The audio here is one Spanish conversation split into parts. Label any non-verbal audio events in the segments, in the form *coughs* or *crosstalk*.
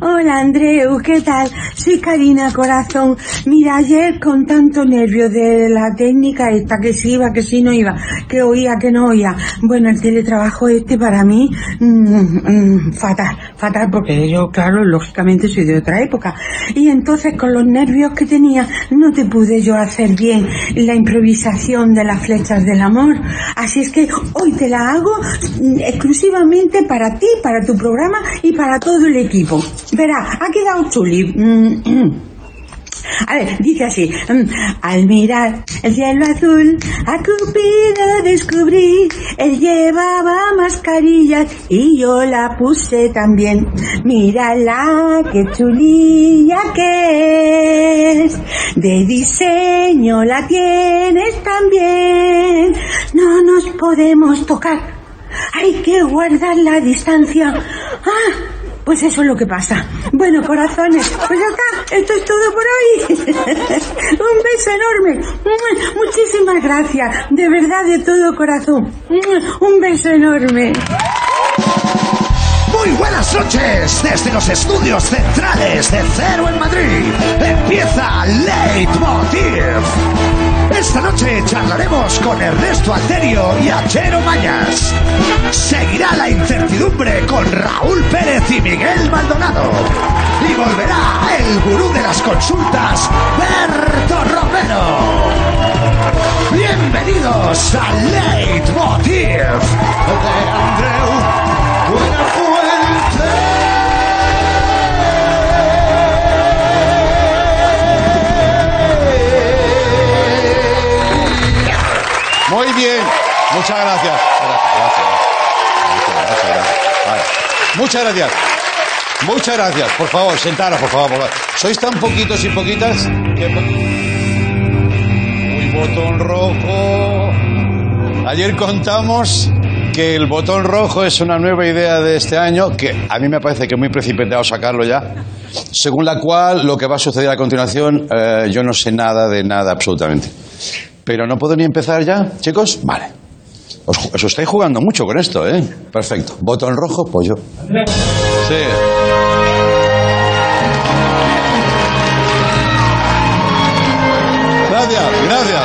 Hola Andreu, ¿qué tal? Soy Karina Corazón. Mira, ayer con tanto nervio de la técnica esta, que si iba, que si no iba, que oía, que no oía. Bueno, el teletrabajo este para mí, mm, mm, fatal, fatal, porque yo, claro, lógicamente soy de otra época. Y entonces con los nervios que tenía, no te pude yo hacer bien la improvisación de las flechas del amor. Así es que hoy te la hago mm, exclusivamente para ti, para tu programa y para todo el equipo. Verá, ha quedado chuli. Mm. *clears throat* A ver, dice así. mm, Al mirar el cielo azul, a Cupido descubrí. Él llevaba mascarilla y yo la puse también. Mírala, qué chulilla que es. De diseño la tienes también. No nos podemos tocar. Hay que guardar la distancia. Ah, pues eso es lo que pasa. Bueno, corazones, pues ya está. Esto es todo por hoy. *laughs* Un beso enorme. Muchísimas gracias. De verdad, de todo corazón. Un beso enorme. Muy buenas noches desde los estudios centrales de Cero en Madrid. Empieza Leitmotiv. Esta noche charlaremos con Ernesto Alterio y Achero Mañas. Seguirá la incertidumbre con Raúl Pérez y Miguel Maldonado. Y volverá el gurú de las consultas, Berto Romero. Bienvenidos a Leitmotiv de Andreu Muchas gracias. Muchas gracias. Muchas gracias. Por favor, sentaros, por favor. por favor. Sois tan poquitos y poquitas que... Uy, botón rojo. Ayer contamos que el botón rojo es una nueva idea de este año, que a mí me parece que es muy precipitado sacarlo ya, según la cual lo que va a suceder a continuación, eh, yo no sé nada de nada absolutamente. Pero no puedo ni empezar ya, chicos. Vale. Os, os estáis jugando mucho con esto, ¿eh? Perfecto. Botón rojo, pollo. Sí. Gracias, gracias.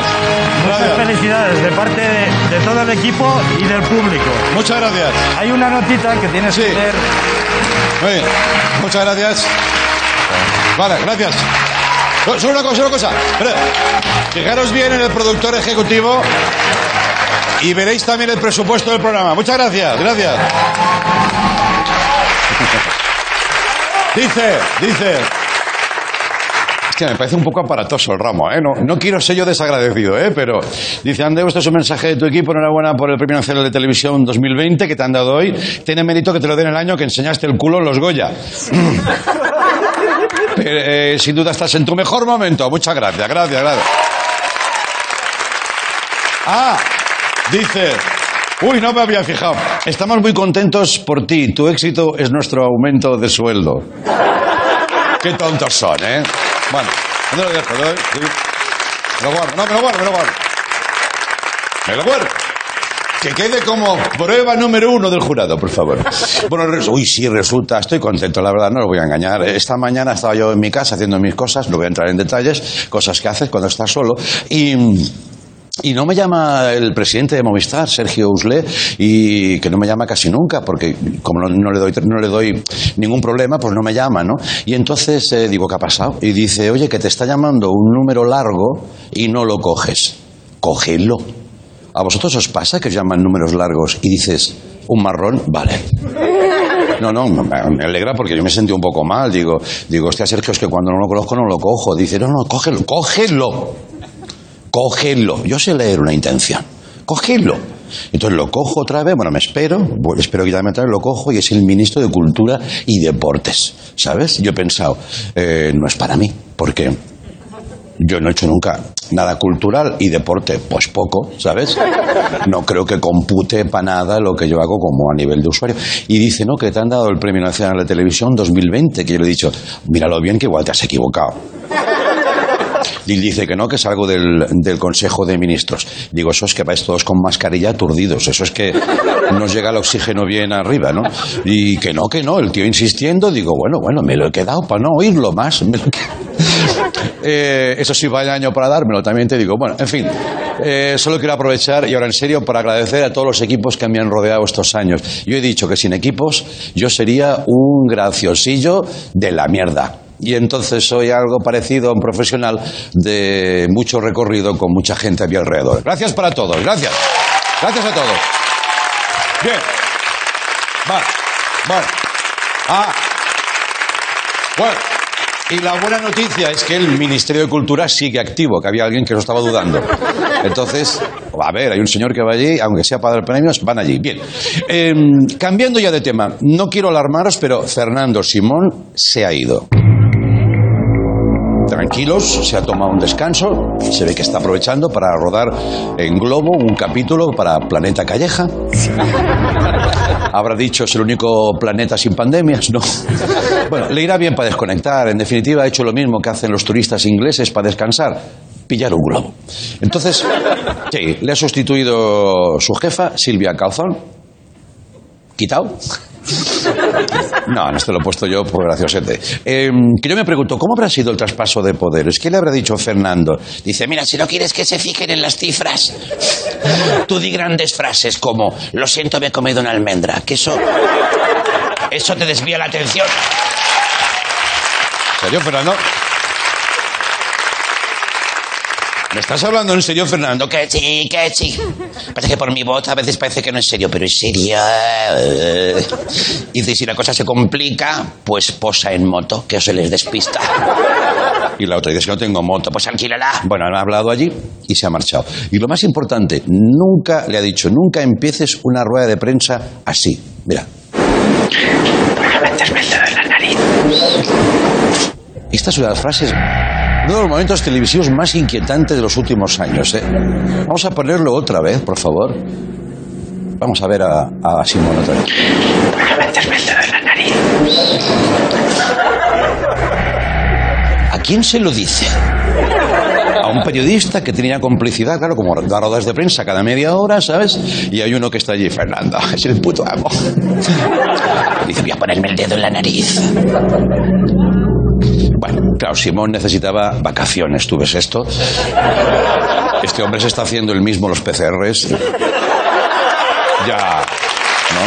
Muchas Gracias. felicidades de parte de, de todo el equipo y del público. Muchas gracias. Hay una notita que tienes Sí. que leer. Muy bien. Muchas gracias. Vale, gracias. Solo una cosa, una cosa. Espera. Fijaros bien en el productor ejecutivo y veréis también el presupuesto del programa. Muchas gracias, gracias. Dice, dice. Es me parece un poco aparatoso el ramo, ¿eh? No, no quiero ser yo desagradecido, ¿eh? Pero dice, Andreu, esto es un mensaje de tu equipo. Enhorabuena por el Premio Nacional de Televisión 2020 que te han dado hoy. Tiene mérito que te lo den el año que enseñaste el culo en los Goya. *laughs* Eh, sin duda estás en tu mejor momento. Muchas gracias, gracias, gracias. Ah, dice. Uy, no me había fijado. Estamos muy contentos por ti. Tu éxito es nuestro aumento de sueldo. Qué tontos son, ¿eh? Bueno, ¿dónde lo dejo? Sí. Me lo. No, me lo guardo, me lo guardo. Me lo guardo. Que quede como prueba número uno del jurado, por favor. Bueno, uy, sí, resulta, estoy contento, la verdad, no lo voy a engañar. Esta mañana estaba yo en mi casa haciendo mis cosas, no voy a entrar en detalles, cosas que haces cuando estás solo, y... Y no me llama el presidente de Movistar, Sergio Usle, y que no me llama casi nunca, porque como no, no le, doy, no le doy ningún problema, pues no me llama, ¿no? Y entonces eh, digo, ¿qué ha pasado? Y dice, oye, que te está llamando un número largo y no lo coges. Cógelo. ¿A vosotros os pasa que os llaman números largos y dices, un marrón? Vale. No, no, me alegra porque yo me sentí un poco mal. Digo, digo, hostia, Sergio, es que cuando no lo conozco no lo cojo. Dice, no, no, cógelo, cógelo. Cógelo. Yo sé leer una intención. Cógelo. Entonces lo cojo otra vez, bueno, me espero, bueno, espero que ya me traiga, lo cojo y es el ministro de Cultura y Deportes. ¿Sabes? Yo he pensado, eh, no es para mí, porque yo no he hecho nunca nada cultural y deporte, pues poco, ¿sabes? No creo que compute para nada lo que yo hago como a nivel de usuario. Y dice, no, que te han dado el Premio Nacional de Televisión 2020, que yo le he dicho, míralo bien que igual te has equivocado. Y dice que no, que es algo del, del Consejo de Ministros. Digo, eso es que vais todos con mascarilla aturdidos. Eso es que nos llega el oxígeno bien arriba, ¿no? Y que no, que no. El tío insistiendo, digo, bueno, bueno, me lo he quedado para no oírlo más. Me lo he. Eh, eso sí, vaya año para dármelo, también te digo. Bueno, en fin, eh, solo quiero aprovechar y ahora en serio para agradecer a todos los equipos que me han rodeado estos años. Yo he dicho que sin equipos yo sería un graciosillo de la mierda. Y entonces soy algo parecido a un profesional de mucho recorrido con mucha gente a mi alrededor. Gracias para todos, gracias. Gracias a todos. Bien. Va, va. Ah. Bueno. Y la buena noticia es que el Ministerio de Cultura sigue activo, que había alguien que lo estaba dudando. Entonces, a ver, hay un señor que va allí, aunque sea para dar premios, van allí. Bien. Eh, cambiando ya de tema, no quiero alarmaros, pero Fernando Simón se ha ido. Tranquilos, se ha tomado un descanso, se ve que está aprovechando para rodar en Globo un capítulo para Planeta Calleja. *laughs* Habrá dicho es el único planeta sin pandemias, ¿no? *laughs* Bueno, le irá bien para desconectar. En definitiva, ha hecho lo mismo que hacen los turistas ingleses para descansar. Pillar un globo. Entonces, sí, le ha sustituido su jefa, Silvia Calzón. ¿Quitado? No, no esto lo he puesto yo por graciosete. Eh, que yo me pregunto, ¿cómo habrá sido el traspaso de poderes? ¿Qué le habrá dicho Fernando? Dice, mira, si no quieres que se fijen en las cifras, tú di grandes frases como, lo siento, me he comido una almendra, que eso, eso te desvía la atención. ¿En serio, Fernando? ¿Me estás hablando en serio, Fernando? Que sí, que sí. Parece que por mi voz a veces parece que no es serio, pero es serio. Dice, si la cosa se complica, pues posa en moto, que os se les despista. Y la otra dice, que no tengo moto. Pues alquílala. Bueno, ha hablado allí y se ha marchado. Y lo más importante, nunca, le ha dicho, nunca empieces una rueda de prensa así. Mira, Para meterme el dedo en la nariz. Esta es una de las frases, uno de los momentos televisivos más inquietantes de los últimos años. ¿eh? Vamos a ponerlo otra vez, por favor. Vamos a ver a, a Simón otra vez. Para meterme el dedo en la nariz. ¿A quién se lo dice? A un periodista que tenía complicidad, claro, como da rodas de prensa cada media hora, ¿sabes? Y hay uno que está allí, Fernando, *laughs* es el puto amo. Dice, voy a ponerme el dedo en la nariz. Bueno, claro, Simón necesitaba vacaciones, ¿tú ves esto? Este hombre se está haciendo el mismo los PCRs. Ya, ¿no?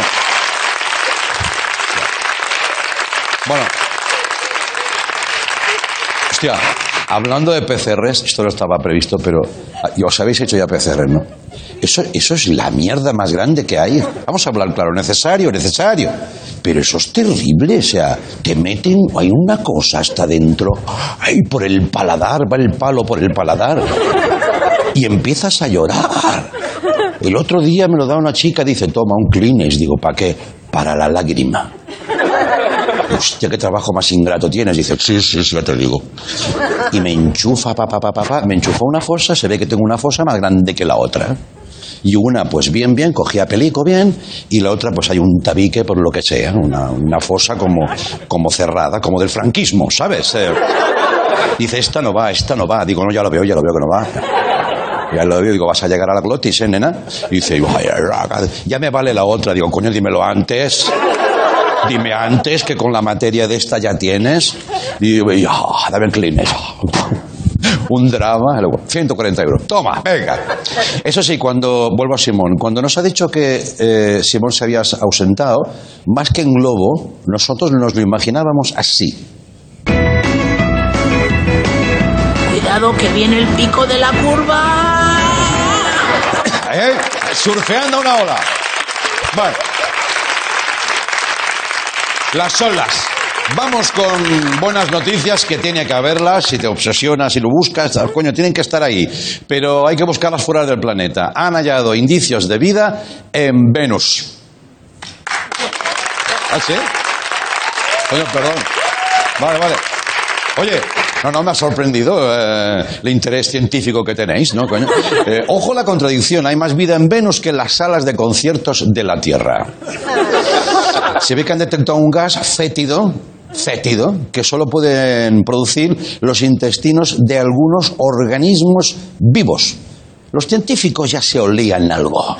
Bueno. Hostia, hablando de PCRs, esto no estaba previsto, pero ah, os habéis hecho ya PCR, ¿no? Eso, eso es la mierda más grande que hay. Vamos a hablar claro, necesario, necesario. Pero eso es terrible, o sea, te meten, hay una cosa hasta dentro, ay, por el paladar, va el palo por el paladar, y empiezas a llorar. El otro día me lo da una chica, dice, toma un Kleenex, digo, ¿para qué? Para la lágrima. Hostia, qué trabajo más ingrato tienes. Dice, sí, sí, sí, ya te digo. Y me enchufa, pa, pa, pa, pa. Me enchufa una fosa, se ve que tengo una fosa más grande que la otra. Y una, pues bien, bien, cogía pelico bien, y la otra, pues hay un tabique por lo que sea, una, una fosa como, como cerrada, como del franquismo, ¿sabes? Eh, dice, esta no va, esta no va. Digo, no, ya lo veo, ya lo veo que no va. Ya lo veo, digo, vas a llegar a la glotis, ¿eh, nena? Y dice, "Ay, ay, ya me vale la otra. Digo, coño, dímelo antes. Dime antes que con la materia de esta ya tienes. Y yo, y, ah, dame el. Un drama. Luego, 140 euros. Toma, venga. Eso sí, cuando vuelvo a Simón, cuando nos ha dicho que eh, Simón se había ausentado, más que en globo, nosotros nos lo imaginábamos así. Cuidado que viene el pico de la curva. *coughs* ¿Eh? Surfeando una ola. Las olas. Vamos con buenas noticias que tiene que haberlas. Si te obsesionas y lo buscas, coño, tienen que estar ahí. Pero hay que buscarlas fuera del planeta. Han hallado indicios de vida en Venus. ¿Ah, sí? Coño, perdón. Vale, vale. Oye, no, no, me ha sorprendido eh, el interés científico que tenéis, ¿no, coño? Eh, ojo la contradicción, hay más vida en Venus que en las salas de conciertos de la Tierra. Se ve que han detectado un gas fétido fétido que solo pueden producir los intestinos de algunos organismos vivos. Los científicos ya se olían algo.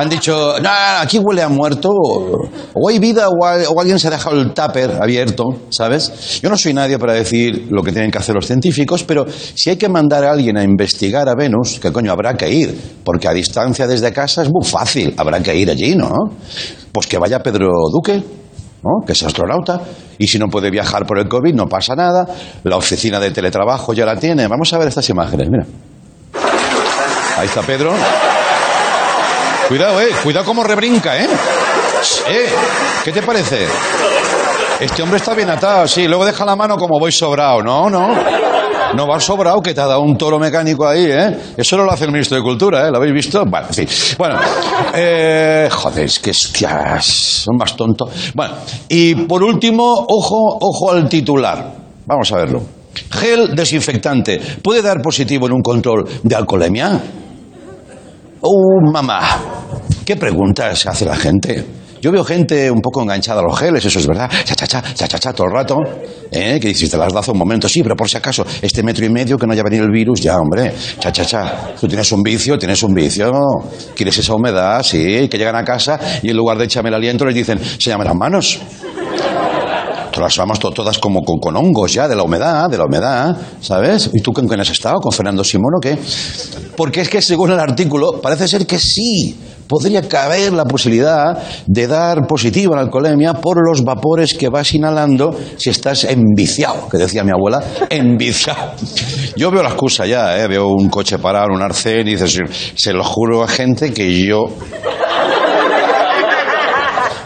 Han dicho, no, aquí huele a muerto, o hay vida, o, o alguien se ha dejado el tupper abierto, ¿sabes? Yo no soy nadie para decir lo que tienen que hacer los científicos, pero si hay que mandar a alguien a investigar a Venus, que coño habrá que ir, porque a distancia desde casa es muy fácil, habrá que ir allí, ¿no? Pues que vaya Pedro Duque, ¿no? que es astronauta, y si no puede viajar por el COVID no pasa nada, la oficina de teletrabajo ya la tiene. Vamos a ver estas imágenes, mira. Ahí está Pedro. Cuidado, eh, cuidado como rebrinca, eh. Eh, ¿qué te parece? Este hombre está bien atado, sí, luego deja la mano como voy sobrado. No, no. No va sobrado, que te ha dado un toro mecánico ahí, ¿eh? Eso no lo hace el ministro de Cultura, ¿eh? ¿Lo habéis visto? Bueno, en. Bueno, eh, joder, es que son más tontos. Bueno, y por último, ojo, ojo al titular. Vamos a verlo. Gel desinfectante. ¿Puede dar positivo en un control de alcoholemia? Oh, mamá. ¿Qué preguntas hace la gente? Yo veo gente un poco enganchada a los geles, eso es verdad. Cha, cha, cha, cha, cha, cha, todo el rato. ¿Eh? Que dices, te las das un momento. Sí, pero por si acaso, este metro y medio que no haya venido el virus, ya, hombre. Cha, cha, cha. Tú tienes un vicio, tienes un vicio. ¿Quieres esa humedad? Sí. Que llegan a casa y en lugar de echarme el aliento les dicen, se llaman las manos. Todas vamos to- todas como con, con hongos ya, de la humedad, de la humedad, ¿sabes? ¿Y tú con quién has estado? ¿Con Fernando Simón o qué? Porque es que según el artículo, parece ser que sí, podría caber la posibilidad de dar positivo la alcoholemia por los vapores que vas inhalando si estás enviciado, que decía mi abuela, *laughs* enviciado. Yo veo la excusa ya, ¿eh? veo un coche parado, un arcén, y dices, se lo juro a gente que yo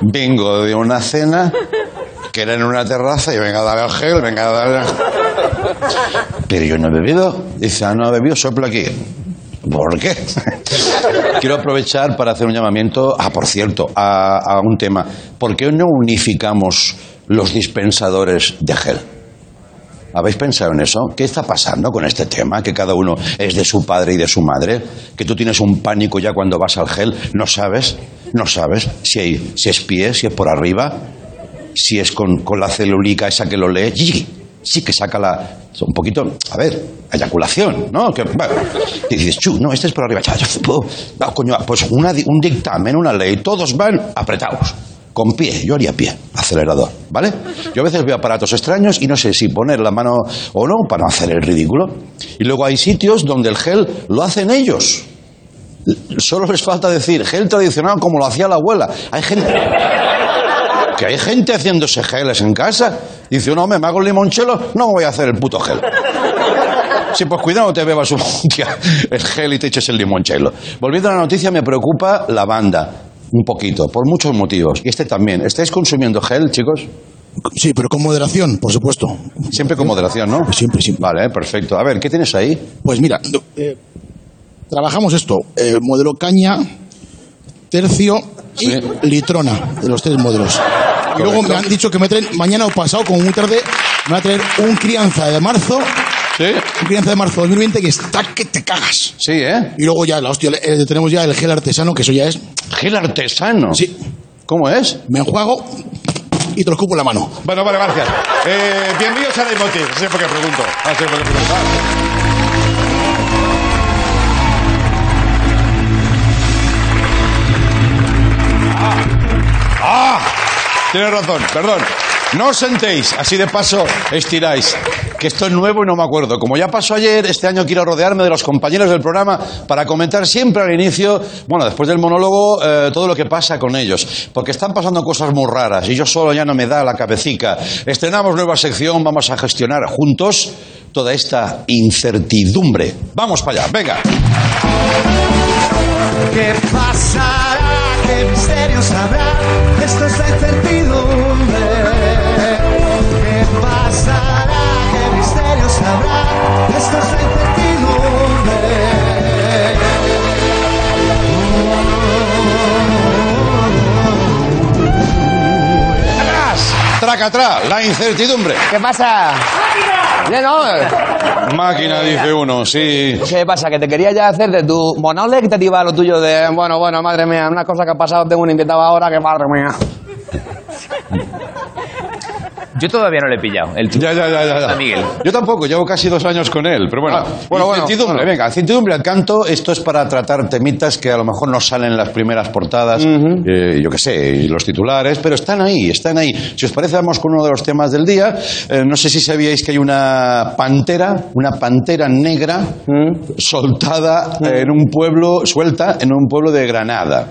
vengo de una cena que era en una terraza y venga a darle al gel, venga a darle al *laughs* Pero yo no he bebido. Dice, ah, no ha bebido, soplo aquí. ¿Por qué? *laughs* Quiero aprovechar para hacer un llamamiento, ah, por cierto, a, a un tema. ¿Por qué no unificamos los dispensadores de gel? ¿Habéis pensado en eso? ¿Qué está pasando con este tema? Que cada uno es de su padre y de su madre. Que tú tienes un pánico ya cuando vas al gel. No sabes, no sabes si, hay, si es pie, si es por arriba, si es con, con la celulica esa que lo lee. Sí, que saca la. Un poquito. A ver, eyaculación, ¿no? Que, bueno, y dices, chu, no, este es por arriba. Va, coño, pues una un dictamen, una ley, todos van apretados. Con pie, yo haría pie, acelerador, ¿vale? Yo a veces veo aparatos extraños y no sé si poner la mano o no para no hacer el ridículo. Y luego hay sitios donde el gel lo hacen ellos. Solo les falta decir gel tradicional como lo hacía la abuela. Hay gente. Que hay gente haciéndose geles en casa. Dice, no, me hago el limonchelo, no voy a hacer el puto gel. *laughs* Sí, pues cuidado, te bebas un *laughs* el gel y te eches el limonchelo. Volviendo a la noticia, me preocupa la banda. Un poquito, por muchos motivos. Y este también. ¿Estáis consumiendo gel, chicos? Sí, pero con moderación, por supuesto. Siempre con moderación, ¿no? Siempre, siempre. Vale, perfecto. A ver, ¿qué tienes ahí? Pues mira, no, eh, trabajamos esto, eh, modelo caña, tercio y Sí. litrona, de los tres modelos. Y luego me han dicho que me traen mañana o pasado, como muy tarde, me va a traer un crianza de marzo, Sí. un crianza de marzo 2020 que está que te cagas. Sí, ¿eh? Y luego ya, la hostia, eh, tenemos ya el gel artesano, que eso ya es, Gel artesano. Sí. ¿Cómo es? me enjuago y te lo escupo en la mano. Bueno, vale, gracias. Eh, bienvenidos a Leitmotiv. No sé por qué pregunto. No sé por qué pregunto. Ah. Ah. Tienes razón, perdón. No os sentéis, así de paso estiráis. Que esto es nuevo y no me acuerdo. Como ya pasó ayer, este año quiero rodearme de los compañeros del programa para comentar siempre al inicio, bueno, después del monólogo, eh, todo lo que pasa con ellos. Porque están pasando cosas muy raras y yo solo ya no me da la cabecica. Estrenamos nueva sección, vamos a gestionar juntos toda esta incertidumbre. Vamos para allá, venga. ¿Qué pasará? ¿Qué misterios habrá? Esto es la incertidumbre. ¿Qué pasará? ¿Qué misterios habrá? Esto es la ¡Atrás! ¡Traca, La incertidumbre. ¿Qué pasa? Bien, ¿no? Máquina, dice uno, sí. ¿Qué pasa? Que te quería ya hacer de tu monólogo te iba lo tuyo de, bueno, bueno, madre mía, una cosa que ha pasado, tengo un invitado ahora que madre mía. Yo todavía no le he pillado. El Ya, ya, ya, ya, Miguel. Yo tampoco, llevo casi dos años con él, pero bueno. Ah, bueno, bueno, Incertidumbre, venga, incertidumbre al canto. Esto es para tratar temitas que a lo mejor no salen en las primeras portadas, eh, yo qué sé, y los titulares, pero están ahí, están ahí. Si os parece, vamos con uno de los temas del día. Eh, no sé si sabíais que hay una pantera, una pantera negra soltada en un pueblo, suelta en un pueblo de Granada.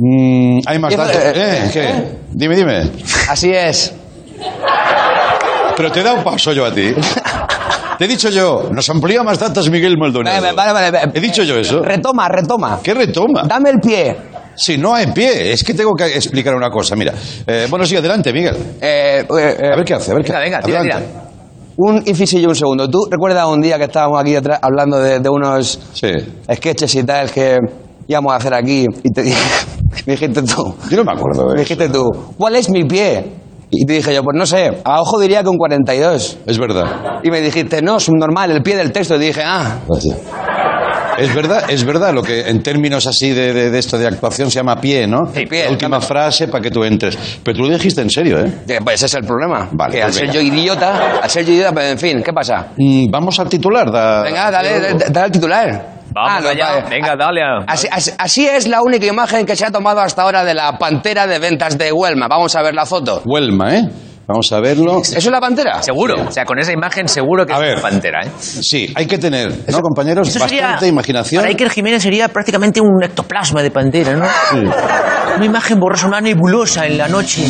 Mm, hay más datos. eh, Eh, ¿Qué? Dime, dime. Así es. Pero te da un paso yo a ti. Te he dicho yo, nos amplía más datos Miguel Maldonado. Vale, vale, vale, vale. He dicho yo eso. Retoma, retoma. ¿Qué retoma? Dame el pie. Si no hay pie, es que tengo que explicar una cosa. Mira, eh, bueno, sí, adelante, Miguel. Eh, eh, eh, A ver qué hace, a ver qué Venga, venga, hace. tira, Adelante. un incisillo un segundo. ¿Tú recuerdas un día que estábamos aquí detrás hablando de, de unos Sí. sketches y tal que íbamos a hacer aquí y te dije, me *laughs* dijiste tú, Yo no me acuerdo me de eso. dijiste tú, ¿cuál es mi pie? Y te dije yo, pues no sé, a ojo diría que un 42. Es verdad. Y me dijiste, no, es un normal, el pie del texto. Y dije, ah, Es verdad, es verdad lo que en términos así de, de- de esto de actuación se llama pie, ¿no? Sí, pie, La última frase para que tú entres. Pero tú lo dijiste en serio, ¿eh? eh, pues ese es el problema. Vale, que al pues ser venga. yo idiota, al ser yo idiota, pues en fin, ¿qué pasa? Mm, vamos al titular. Da... Venga, dale, dale, dale al titular. Vamos Ah, no, allá. vale. Venga, dale. a- Así, así- así es la única imagen que se ha tomado hasta ahora de la pantera de ventas de Huelma. Vamos a ver la foto. Huelma, ¿eh? Vamos a verlo. ¿Eso es la pantera? Seguro. O sea, con esa imagen seguro que A es ver. una pantera, ¿eh? Sí, hay que tener, ¿no, compañeros? Eso Bastante sería- imaginación. Para Iker Jiménez sería prácticamente un ectoplasma de pantera, ¿no? Una imagen borrosa, una nebulosa en la noche.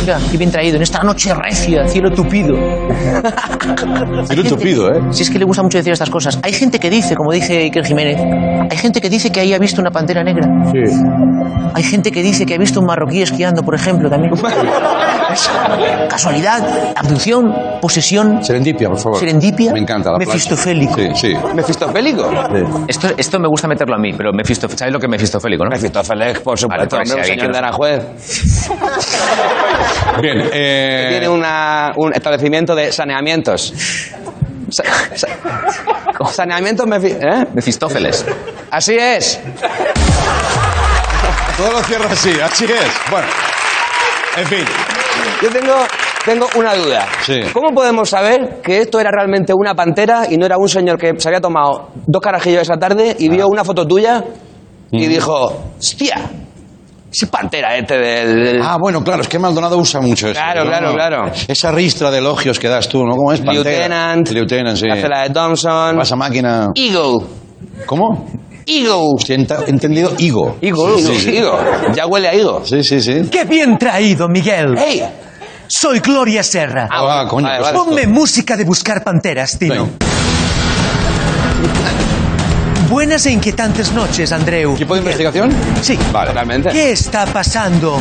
Mira, qué bien traído. En esta noche recia, cielo tupido. *laughs* Cielo tupido, ¿eh? Si es que le gusta mucho decir estas cosas. Hay gente que dice, como dice Iker Jiménez, hay gente que dice que ahí ha visto una pantera negra. Hay gente que dice que ha visto un marroquí esquiando, por ejemplo, también. *laughs* Casualidad, abducción, posesión, Serendipia, por favor. serendipia, Me encanta la mefistofélico. Sí, sí. ¿Mefistofélico? Esto, esto me gusta meterlo a mí, pero Mefisto, ¿sabes lo que es Mefistofélico, no? Mefistófeles, por supuesto, Vale, hombre, si un señor de Aranjuez. Bien, *laughs* eh, Tiene una- un establecimiento de saneamientos. Sa- sa- saneamientos mefi- ¿eh? Mefistófeles. Así es. todo lo cierra así, así es. Bueno, en fin. Yo tengo, tengo una duda. Sí. ¿Cómo podemos saber que esto era realmente una pantera y no era un señor que se había tomado dos carajillos esa tarde y Ah. vio una foto tuya Mm. y dijo, hostia, es pantera este del... del- Ah, bueno, claro, es que Maldonado usa mucho eso. Claro, ¿no? claro, claro. Esa ristra de elogios que das tú, ¿no? ¿Cómo es? Pantera. Lieutenant, Lieutenant, sí. hace la de Thompson. Pasa máquina. Eagle. ¿Cómo? Eagle. Sí, he ent- entendido higo. Eagle, Sí, sí, sí. Eagle. Ya huele a higo. Sí, sí, sí. ¡Qué bien traído, Miguel! ¡Ey! Soy Gloria Serra. Ah, coño, Vale, pues vale. Ponme música de buscar panteras, Tino. Venga. Buenas e inquietantes noches, Andreu. ¿Equipo de investigación? Sí. Vale. Totalmente. ¿Qué está pasando?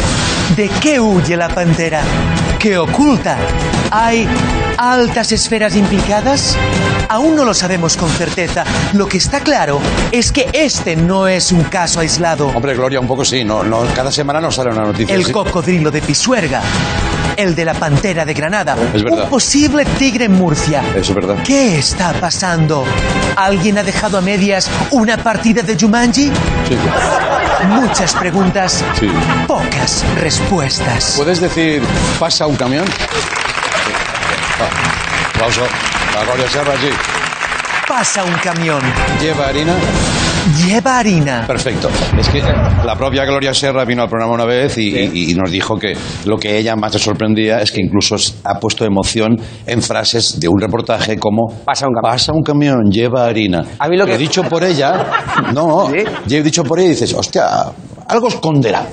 ¿De qué huye la pantera? ¿Qué oculta? ¿Hay altas esferas implicadas? Aún no lo sabemos con certeza. Lo que está claro es que este no es un caso aislado. Hombre, Gloria, un poco sí. No, no, cada semana nos sale una noticia. El sí. cocodrilo de Pisuerga. El de la pantera de Granada. Es verdad. Un posible tigre en Murcia. Es verdad. ¿Qué está pasando? ¿Alguien ha dejado a medias una partida de Jumanji? Sí. Muchas preguntas, Sí. pocas respuestas. ¿Puedes decir, pasa un camión? Aplauso. La Gloria Serra, sí. Pasa un camión, ¿Lleva harina? Lleva harina. Perfecto. Es que la propia Gloria Serra vino al programa una vez y, y- y nos dijo que lo que ella más le sorprendía es que incluso ha puesto emoción en frases de un reportaje como Pasa un camión. Pasa un camión, lleva harina. A mí lo que- Pero dicho por ella, *laughs* no, he dicho por ella y dices, hostia, algo esconderá.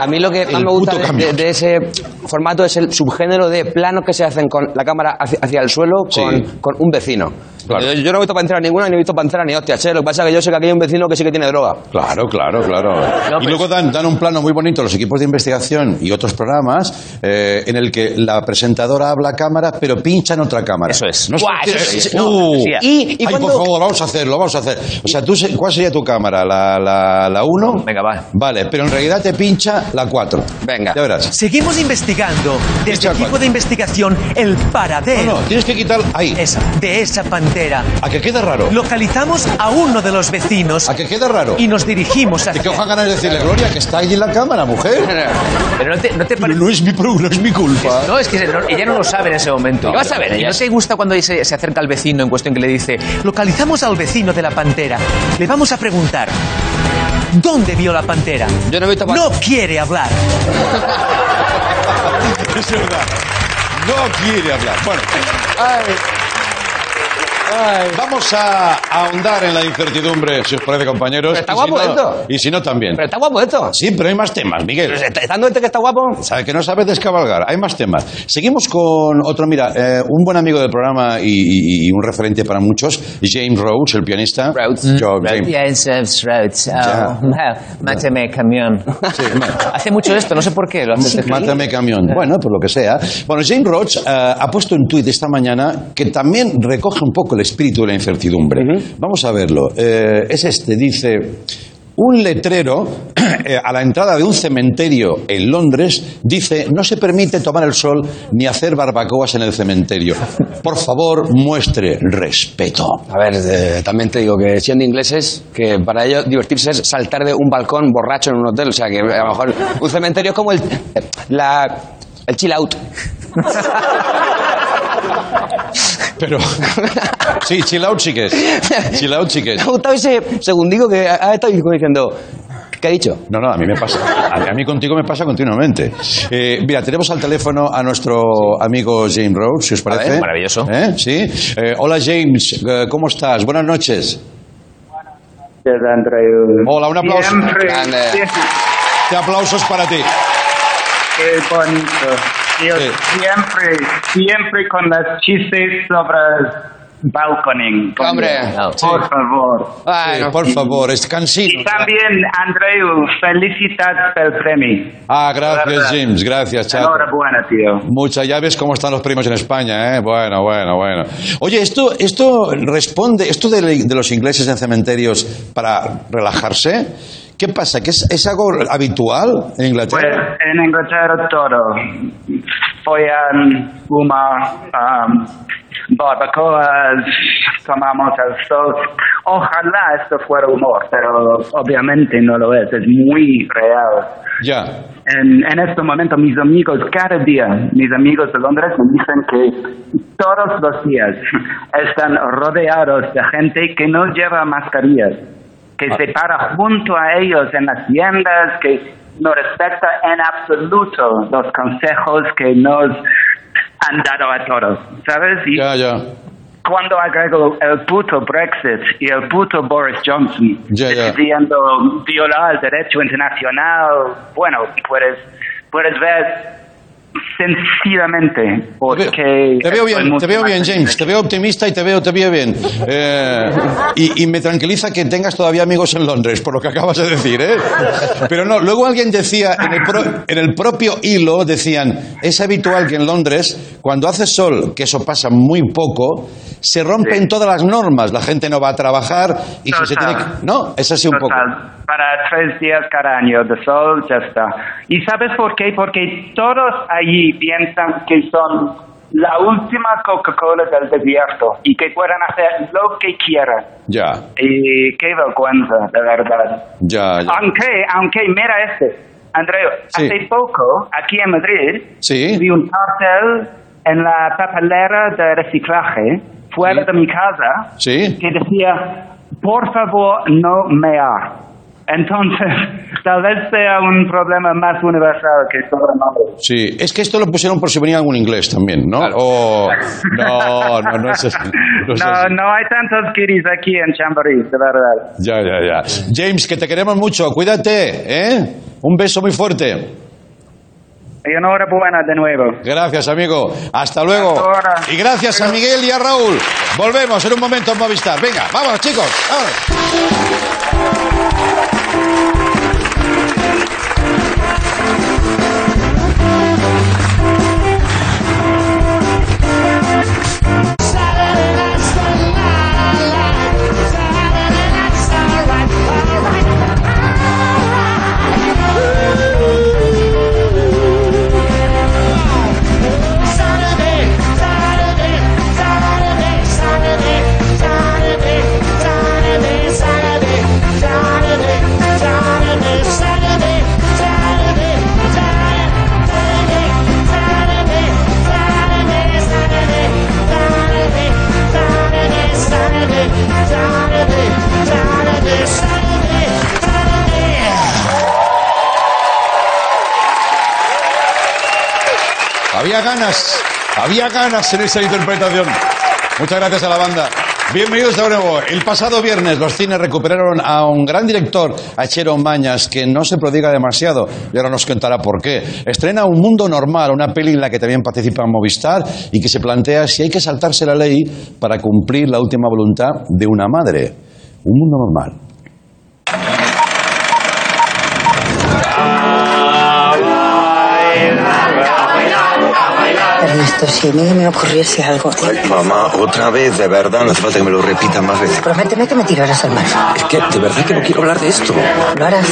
A mí lo que más me gusta de, camión. de- de ese formato es el subgénero de planos que se hacen con la cámara hacia, hacia el suelo Sí. con un vecino. Claro. Yo, yo no he visto pantera ninguna, ni he visto pantera ni hostia, che. Lo que pasa es que yo sé que aquí hay un vecino que sí que tiene droga. Claro, claro, claro. y luego dan, dan un plano muy bonito los equipos de investigación y otros programas eh, en el que la presentadora habla a cámara, pero pincha en otra cámara. Eso es. No Guau, es- eso es- Uh, no. Y, y Ay, cuando- por favor, vamos a hacerlo, vamos a hacer. O sea, tú, ¿cuál sería tu cámara? ¿La 1? Venga, va. Vale, Vale, pero en realidad te pincha la 4. Venga. Ya verás. Seguimos investigando desde el equipo cuatro. de investigación el No, paradero no, tienes que quitar ahí. esa, de esa pantera. A que queda raro. Localizamos a uno de los vecinos A que queda raro. y nos dirigimos ¿De hacia... qué hoja ganas de decirle, Gloria, que está allí en la cámara, mujer? *laughs* Pero no te, no te parece... no es mi, no es mi culpa. No, es que no- ella no lo sabe en ese momento. ¿Qué vas a ver, ¿Y ella? no te gusta cuando se, se acerca al vecino en cuestión que le dice... Localizamos al vecino de la pantera. Le vamos a preguntar. ¿Dónde vio la pantera? Yo no he visto... No quiere hablar. *laughs* Es verdad. No quiere hablar. Bueno, vamos a ahondar en la incertidumbre, si os parece, compañeros. Pero está Y si guapo no- esto. Y si no, también. Pero está guapo esto. Sí, pero hay más temas, Miguel. ¿Estando este que está guapo? Sabe que no sabes descabalgar. Hay más temas. Seguimos con otro. Mira, eh, un buen amigo del programa y, y- y un referente para muchos, James Rhodes, el pianista. Rhodes. Yo, James. Yes, Rhodes. Oh, máteme, camión. Hace mucho esto, no sé por qué. Lo hace Mátame camión. Bueno, por lo que sea. Bueno, James Rhodes eh, ha puesto un tuit esta mañana que también recoge un poco el espíritu de la incertidumbre. Vamos a verlo. Eh, es este, dice... Un letrero *clears throat* eh, a la entrada de un cementerio en Londres dice no se permite tomar el sol ni hacer barbacoas en el cementerio. Por favor, muestre respeto. A ver, eh, también te digo que siendo ingleses, que para ellos divertirse es saltar de un balcón borracho en un hotel. O sea, que a lo mejor un cementerio es como el, la, el chill out. *laughs* Pero *laughs* sí, chill out sí que es. Chill out que Me ha gustado ese segundico que ha estado diciendo, ¿qué ha dicho? No, no, a mí me pasa. A mí, a mí contigo me pasa continuamente. Eh, mira, tenemos al teléfono a nuestro amigo James Rhodes, si os parece. ver, maravilloso. ¿Eh? Sí. Eh, hola James, eh, ¿cómo estás? Buenas noches. Hola, un aplauso. Siempre, Grande. siempre, Este aplausos para ti. qué bonito. Yo Sí. siempre, siempre con las chistes sobre balconing. Hombre. Por favor. Sí, Bueno, por favor, es cansino. Y también, Andreu, felicidades por el premio. Ah, gracias. James, gracias, chato. Enhorabuena, tío. Muchas, ya ves cómo están los premios en España, ¿eh? Bueno, bueno, bueno. Oye, esto, esto responde, esto de, de los ingleses en cementerios para relajarse, ¿qué pasa? ¿Que es, es algo habitual en Pues Inglaterra? en Inglaterra todo. Follan, fuma, um, barbacoas, tomamos el sol. Ojalá esto fuera humor, pero obviamente no lo es, es muy real. Ya. En, en este momento mis amigos, cada día, mis amigos de Londres me dicen que todos los días están rodeados de gente que no lleva mascarillas, que se para junto a ellos en las tiendas, que no respeta en absoluto los consejos que nos han dado a todos, ¿sabes? Y Ya, ya. cuando agrego el puto Brexit y el puto Boris Johnson ya. decidiendo violar el derecho internacional, bueno, puedes, puedes ver sencillamente por Te veo, te veo estoy bien, te veo bien, James, te veo optimista y te veo, te veo bien. Eh, y, y me tranquiliza que tengas todavía amigos en Londres, por lo que acabas de decir, ¿eh? Pero no, luego alguien decía, en el, pro- en el propio hilo decían, es habitual que en Londres, cuando hace sol, que eso pasa muy poco, se rompen todas las normas, la gente no va a trabajar y si se tiene Total. que... No, es así un poco. Total, Para tres días cada año de sol, ya está. ¿Y sabes por qué? Porque todos allí piensan que son la última Coca-Cola del desierto y que pueden hacer lo que quieran. Ya, Y qué vergüenza, de verdad. ya, ya. Aunque, aunque, mira este, Andreu, Sí. hace poco, aquí en Madrid, Sí. vi un cartel en la papelera de reciclaje, fuera Sí. de mi casa, que decía, por favor, no mear. Entonces, *laughs* tal vez sea un problema más universal que sobre nombre. Sí, es que esto lo pusieron por si venía algún inglés también, ¿no? O- *laughs* no, no, no es así. No es No, así. no hay tantos guiris aquí en Chamberí, de verdad. Ya, ya, ya. James, que te queremos mucho, cuídate, ¿eh? Un beso muy fuerte. Y enhorabuena de nuevo. Gracias, amigo. Hasta luego. Hasta. Y gracias a Miguel y a Raúl. Volvemos en un momento en Movistar. Venga, vamos, chicos. Vámonos. Había ganas en esa interpretación. Muchas gracias a la banda. Bienvenidos de nuevo. El pasado viernes los cines recuperaron a un gran director, a Chero Mañas, que no se prodiga demasiado y ahora nos contará por qué. Estrena Un Mundo Normal, una peli en la que también participa Movistar y que se plantea si hay que saltarse la ley para cumplir la última voluntad de una madre. Un Mundo Normal. Ernesto, si a mí me ocurriese algo, Mamá, otra vez, de verdad, no hace falta que me lo repita más veces. prométeme que me tirarás al mar. Es que de verdad que no quiero hablar de esto. Lo harás.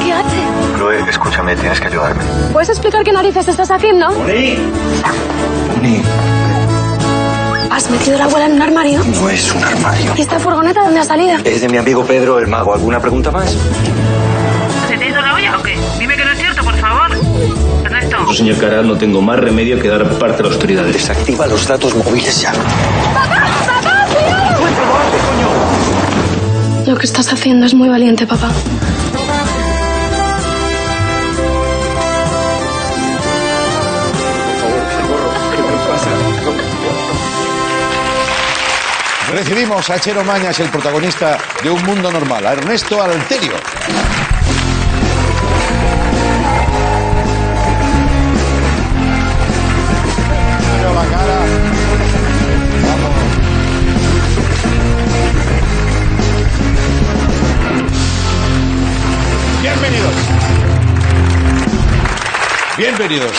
¿Qué hace? Chloe, escúchame, tienes que ayudarme. ¿Puedes explicar qué narices estás haciendo? Ni, ¿Has metido la abuela en un armario? no es un armario. ¿Y esta furgoneta dónde ha salido? Es de mi amigo Pedro el Mago. ¿Alguna pregunta más? Señor Caral, no tengo más remedio que dar parte a las autoridades. Desactiva los datos móviles ya. Lo que estás haciendo es muy valiente, papá. Recibimos a Chero Mañas, el protagonista de Un Mundo Normal, a Ernesto Alterio. Bienvenidos.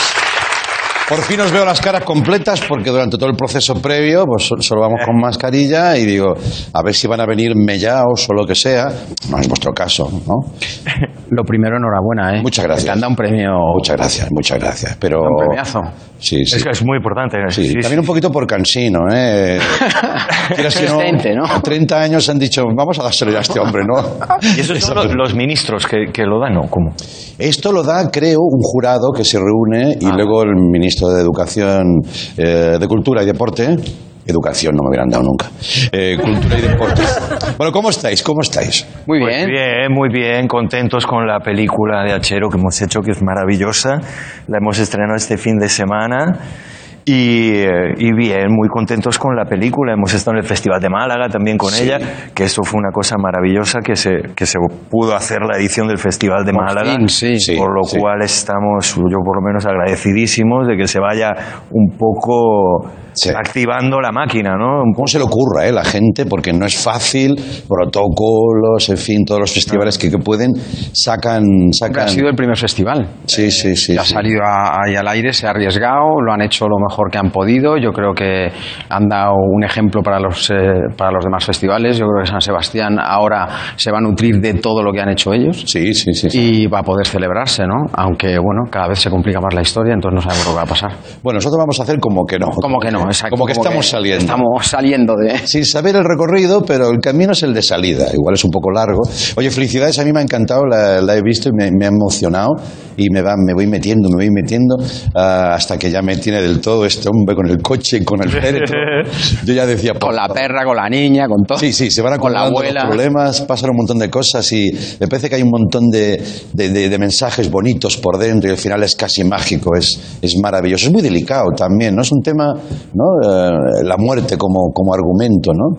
Por fin os veo las caras completas porque durante todo el proceso previo pues sol- solo vamos con mascarilla y digo, a ver si van a venir mellaos o lo que sea. No es vuestro caso, ¿no? *laughs* Lo primero, enhorabuena, ¿eh? Muchas gracias. Te han dado un premio. Muchas gracias, muchas gracias. Pero... Un premiazo. Sí, sí. Es que es muy importante. Sí, Sí, también un poquito por cansino, ¿eh? *laughs* No, Resistente, ¿no? a 30 años han dicho, vamos a dárselo ya a este hombre, ¿no? *laughs* ¿Y esos son los, los ministros que, que lo dan o cómo? Esto lo da, creo, un jurado que se reúne y Ah. luego el ministro de Educación, eh, de Cultura y Deporte. Educación no me hubieran dado nunca. Eh, cultura y Deporte. Bueno, ¿cómo estáis? ¿Cómo estáis? Muy Pues bien. bien, muy bien, contentos con la película de Achero que hemos hecho, que es maravillosa. La hemos estrenado este fin de semana. Y, eh, y bien, muy contentos con la película. Hemos estado en el Festival de Málaga también con Sí. ella, que eso fue una cosa maravillosa, que se, que se pudo hacer la edición del Festival de Por Málaga. fin, sí. Sí, por lo cual estamos, yo por lo menos, agradecidísimos de que se vaya un poco Sí. activando la máquina, ¿no? Un ¿Cómo se le ocurra, eh, la gente? Porque no es fácil, protocolos, en fin, todos los festivales que, que pueden sacan... sacan... Ha sido el primer festival. Sí, sí, sí. ha sí. salido ahí al aire, se ha arriesgado, lo han hecho lo mejor que han podido. Yo creo que han dado un ejemplo para los, eh, para los demás festivales. Yo creo que San Sebastián ahora se va a nutrir de todo lo que han hecho ellos. Sí, sí, sí. sí. Y va a poder celebrarse, ¿no? Aunque, bueno, cada vez se complica más la historia, entonces no sabemos lo que va a pasar. Bueno, nosotros vamos a hacer como que no. Como que no, exacto. Como que estamos saliendo. Estamos saliendo de... Sin saber el recorrido, pero el camino es el de salida. Igual es un poco largo. Oye, felicidades, a mí me ha encantado, la, la he visto y me, me ha emocionado. Y me, va, me voy metiendo, me voy metiendo, ah, hasta que ya me tiene del todo este hombre con el coche, con el féretro. *laughs* Yo ya decía... Con la perra, con la niña, con todo. Sí, sí, se van Con la acumulando los abuela. problemas, pasan un montón de cosas y me parece que hay un montón de, de- de- de mensajes bonitos por dentro y al final es casi mágico, es, es maravilloso. Es muy delicado también, ¿no? Es un tema, ¿no? Eh, la muerte como, como argumento, ¿no?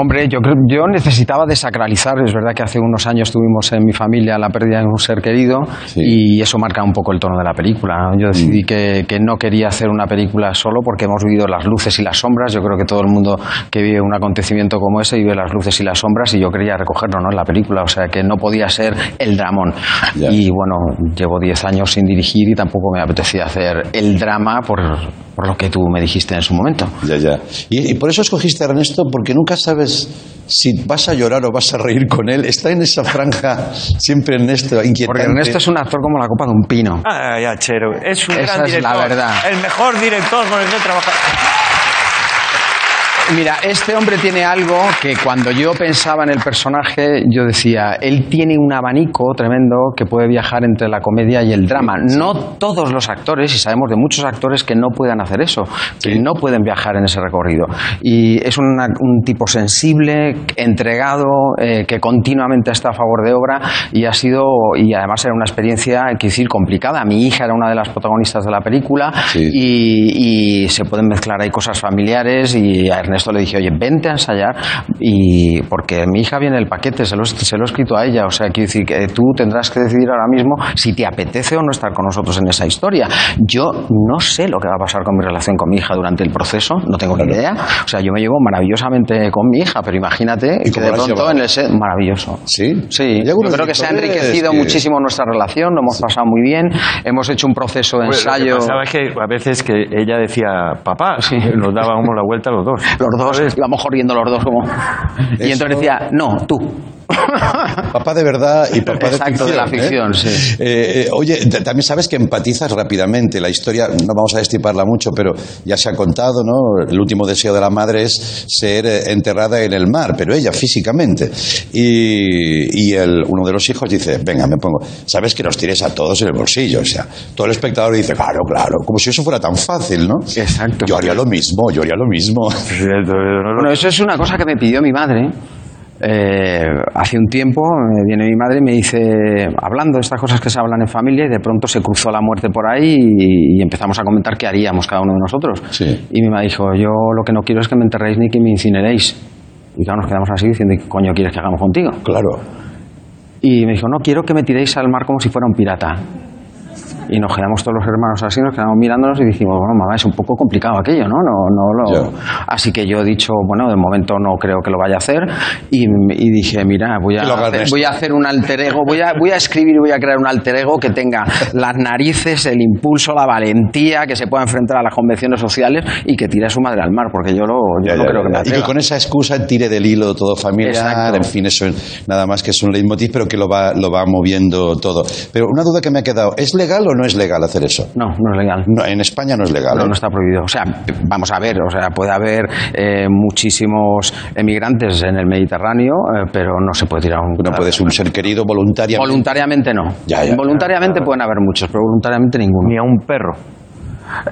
Hombre, yo, creo, yo necesitaba desacralizar. Es verdad que hace unos años tuvimos en mi familia la pérdida de un ser querido y eso marca un poco el tono de la película. ¿no? Yo decidí que, que no quería hacer una película solo porque hemos vivido las luces y las sombras. Yo creo que todo el mundo que vive un acontecimiento como ese vive las luces y las sombras y yo quería recogerlo ¿no? en la película. O sea que no podía ser el dramón. Y bueno, llevo 10 años sin dirigir y tampoco me apetecía hacer el drama por, por lo que tú me dijiste en su momento. Ya, ya. Y, y por eso escogiste a Ernesto, porque nunca sabes si vas a llorar o vas a reír con él. Está en esa franja siempre Ernesto, inquietante. Porque Ernesto es un actor como la copa de un pino. Ay, Achero, es un Esa gran es la director. verdad. El mejor director con el que he trabajado. Mira, este hombre tiene algo que cuando yo pensaba en el personaje, yo decía, él tiene un abanico tremendo que puede viajar entre la comedia y el drama. No todos los actores, y sabemos de muchos actores que no puedan hacer eso, que no pueden viajar en ese recorrido. Y es una- un tipo sensible, entregado, eh, que continuamente está a favor de obra y ha sido, y además era una experiencia, hay que decir, complicada. Mi hija era una de las protagonistas de la película y, y se pueden mezclar ahí cosas familiares y a Ernesto le dije, oye, vente a ensayar y porque mi hija viene el paquete, se lo, se lo he escrito a ella, o sea, quiero decir que tú tendrás que decidir ahora mismo si te apetece o no estar con nosotros en esa historia. Yo no sé lo que va a pasar con mi relación con mi hija durante el proceso, no tengo ni idea. O sea, yo me llevo maravillosamente con mi hija, pero imagínate que cómo de pronto en el set, maravilloso. Sí. Sí, yo creo que se ha enriquecido que- muchísimo nuestra relación, lo hemos pasado muy bien, hemos hecho un proceso de ensayo. Lo que pasaba es que a veces que ella decía papá, nos dábamos la vuelta los dos. *laughs* Los dos, íbamos corriendo los dos como... Y entonces decía, no, tú. *laughs* Papá de verdad y papá de Exacto, ficción. de la ¿eh? ficción, sí. Eh, eh, oye, también sabes que empatizas rápidamente. La historia, no vamos a destiparla mucho, pero ya se ha contado, ¿no? El último deseo de la madre es ser eh, enterrada en el mar, pero ella físicamente. Y, y el, uno de los hijos dice, venga, me pongo, sabes que nos tires a todos en el bolsillo. O sea, todo el espectador dice, claro, claro, como si eso fuera tan fácil, ¿no? Exacto. Yo haría lo mismo, yo haría lo mismo. *laughs* Bueno, eso es una cosa que me pidió mi madre. Eh, hace un tiempo me viene mi madre y me dice, hablando de estas cosas que se hablan en familia, y de pronto se cruzó la muerte por ahí y, y empezamos a comentar qué haríamos cada uno de nosotros. Y mi madre dijo, yo lo que no quiero es que me enterréis ni que me incineréis. Y claro, nos quedamos así diciendo, ¿qué coño quieres que hagamos contigo? Claro. Y me dijo, no, quiero que me tiréis al mar como si fuera un pirata. Y nos quedamos todos los hermanos así, nos quedamos mirándonos y dijimos, bueno, mamá, es un poco complicado aquello, ¿no? no, no lo... Así que yo he dicho, bueno, de momento no creo que lo vaya a hacer. Y, y dije, mira, voy a, hacer, voy a hacer un alter ego, voy a, voy a escribir y voy a crear un alter ego que tenga las narices, el impulso, la valentía, que se pueda enfrentar a las convenciones sociales y que tire a su madre al mar, porque yo, lo, yo no Ya, creo que me ya. Y que atreva. con esa excusa tire del hilo todo familiar, Exacto. en fin, eso es nada más que es un leitmotiv, pero que lo va, lo va moviendo todo. Pero una duda que me ha quedado, ¿es legal o no es legal hacer eso? No, no es legal. No, en España no es legal. No, ¿eh? no está prohibido. O sea, vamos a ver, o sea, puede haber eh, muchísimos emigrantes en el Mediterráneo, eh, pero no se puede tirar un... No puedes un ser querido voluntariamente. Voluntariamente no. Ya, ya. Voluntariamente pueden haber muchos, pero voluntariamente ninguno. Ni a un perro.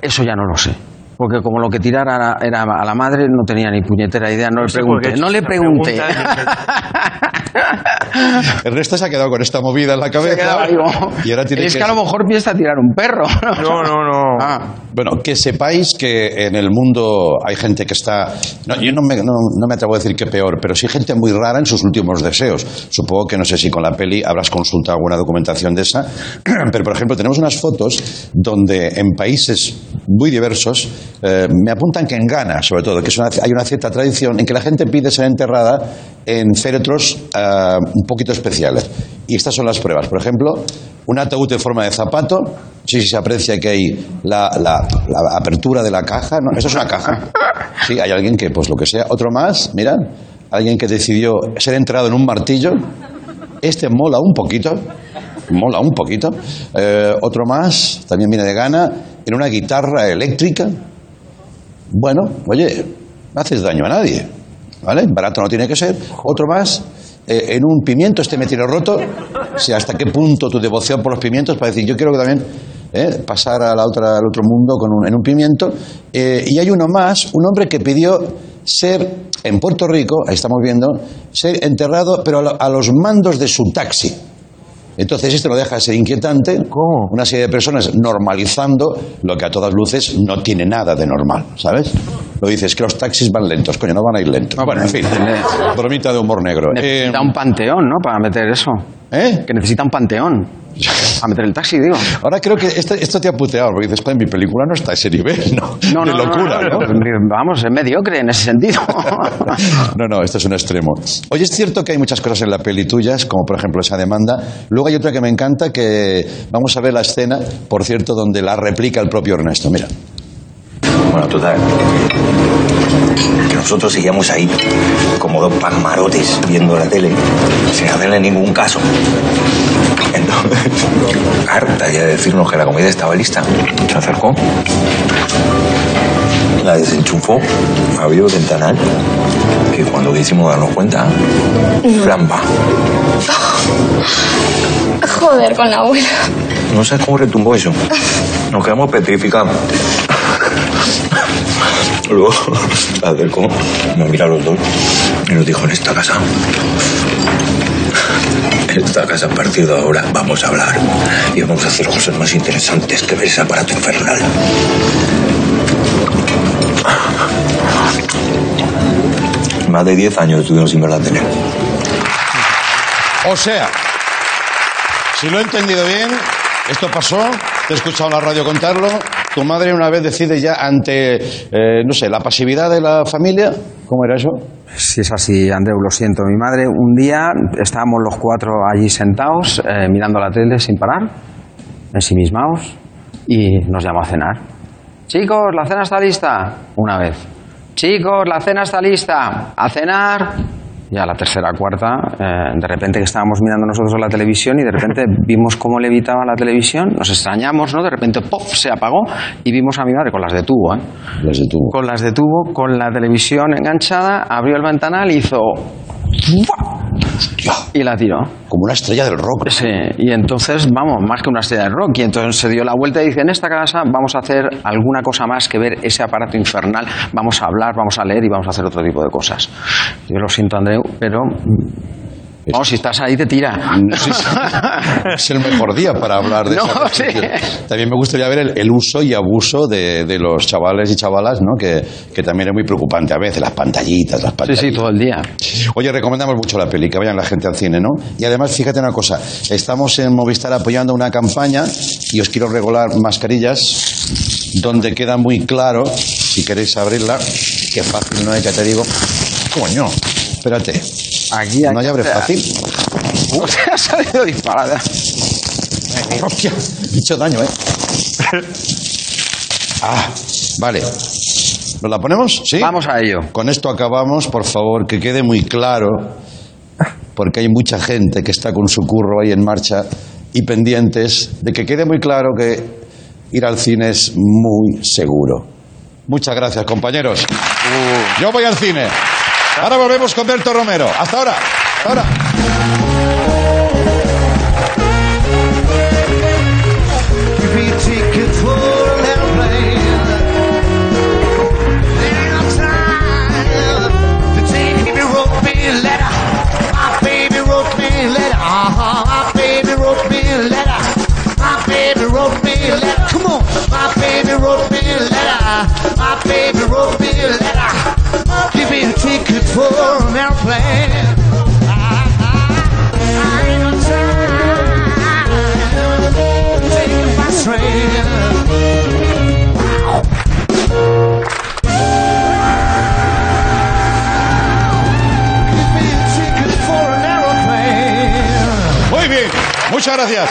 Eso ya no lo sé. Porque como lo que tirara era a la madre, no tenía ni puñetera idea, no le pregunté. No le pregunté. El resto se ha quedado con esta movida en la cabeza. Y ahora tiene Es que a lo mejor piensa tirar un perro. No, no, no. *laughs* Ah, Bueno, que sepáis que en el mundo hay gente que está. No, yo no me, no, no me atrevo a decir que peor, pero sí gente muy rara en sus últimos deseos. Supongo que no sé si con la peli habrás consultado alguna documentación de esa. *clears throat* Pero, por ejemplo, tenemos unas fotos donde en países muy diversos, eh, me apuntan que en Ghana, sobre todo, que es una- hay una cierta tradición en que la gente pide ser enterrada en féretros eh, un poquito especiales. Y estas son las pruebas. Por ejemplo, un ataúd en forma de zapato. Sí, sí se aprecia que hay la, apertura de la caja. ¿no? Eso es una caja. Sí, hay alguien que, pues lo que sea. Otro más, mirad. Alguien que decidió ser enterrado en un martillo. Este mola un poquito. Mola un poquito. Eh, otro más, también viene de Ghana, en una guitarra eléctrica. Bueno, oye, no haces daño a nadie. ¿Vale? Barato no tiene que ser. Otro más, eh, en un pimiento, este me tiene roto. O sea, hasta qué punto tu devoción por los pimientos para decir, yo quiero que también eh, pasar a la otra, al otro mundo con un- en un pimiento. Eh, y hay uno más, un hombre que pidió ser, en Puerto Rico, ahí estamos viendo, ser enterrado, pero a los mandos de su taxi. Entonces esto no deja de ser inquietante. Una serie de personas normalizando lo que a todas luces no tiene nada de normal, ¿sabes? Lo dices que los taxis van lentos, coño, no van a ir lentos. bueno, en fin, *laughs* bromita de humor negro. Necesita Eh, un panteón, ¿no? Para meter eso. ¿Eh? Que necesita un panteón. Para meter el taxi, digo. Ahora creo que esto, esto te ha puteado, porque dices, "Joder, mi película no está a ese nivel, ¿no? No, no, no, locura, no, ¿no? no. Vamos, es mediocre en ese sentido. *laughs* No, no, esto es un extremo. Oye, es cierto que hay muchas cosas en la peli tuyas, como por ejemplo esa demanda. Luego hay otra que me encanta, que vamos a ver la escena, por cierto, donde la replica el propio Ernesto. Mira. Bueno, total. Que nosotros seguíamos ahí, como dos pasmarotes, viendo la tele, sin hacerle ningún caso. Entonces, harta ya de decirnos que la comida estaba lista, se acercó. la desenchufó, abrió el ventanal, que cuando quisimos darnos cuenta, flampa. Joder con la abuela. No sabes cómo retumbó eso. Nos quedamos petrificados. Luego se acercó, nos mira a los dos y nos dijo, en esta casa, esta casa a partir de ahora vamos a hablar y vamos a hacer cosas más interesantes que ver ese aparato infernal. Más de 10 años estuvimos sin ver la tele. O sea, si lo he entendido bien, esto pasó, te he escuchado en la radio contarlo, tu madre una vez decide ya ante, eh, no sé, la pasividad de la familia, ¿cómo era eso? Si es así, Andreu, lo siento. Mi madre, un día estábamos los cuatro allí sentados, eh, mirando la tele sin parar, ensimismados, y nos llamó a cenar. Chicos, la cena está lista. Una vez. Chicos, la cena está lista. A cenar. Ya la tercera, cuarta, eh, de repente que estábamos mirando nosotros la televisión y de repente *laughs* vimos cómo levitaba la televisión, nos extrañamos, ¿no? De repente, ¡pop!, se apagó y vimos a mi madre con las de tubo, ¿eh? Las de tubo. Con las de tubo, con la televisión enganchada, abrió el ventanal y hizo... Y la tiró. Como una estrella del rock. Sí, y entonces, vamos, más que una estrella del rock. Y entonces se dio la vuelta y dice, en esta casa vamos a hacer alguna cosa más que ver ese aparato infernal. Vamos a hablar, vamos a leer y vamos a hacer otro tipo de cosas. Yo lo siento, Andreu, pero... Vamos, si estás ahí te tira. Sí, sí. Es el mejor día para hablar de *laughs* No, esa sí. También me gustaría ver el, el uso y abuso de, de los chavales y chavalas, ¿no? Que, que también es muy preocupante a veces, las pantallitas, las Sí, pantallitas. sí, todo el día. Oye, recomendamos mucho la peli, que vayan la gente al cine, ¿no? Y además, fíjate una cosa, estamos en Movistar apoyando una campaña y os quiero regalar mascarillas donde queda muy claro, si queréis abrirla, qué fácil no es, que te digo. Coño, espérate. Aquí ¿No hay abre fácil? Uh, ha salido disparada. Hostia, he hecho daño, ¿eh? Ah, vale. ¿Nos la ponemos? ¿Sí? Vamos a ello. Con esto acabamos, por favor, que quede muy claro, porque hay mucha gente que está con su curro ahí en marcha y pendientes de que quede muy claro que ir al cine es muy seguro. Muchas gracias, compañeros. Yo voy al cine. Ahora volvemos con Berto Romero. Hasta ahora. Hasta ahora. Muchas gracias.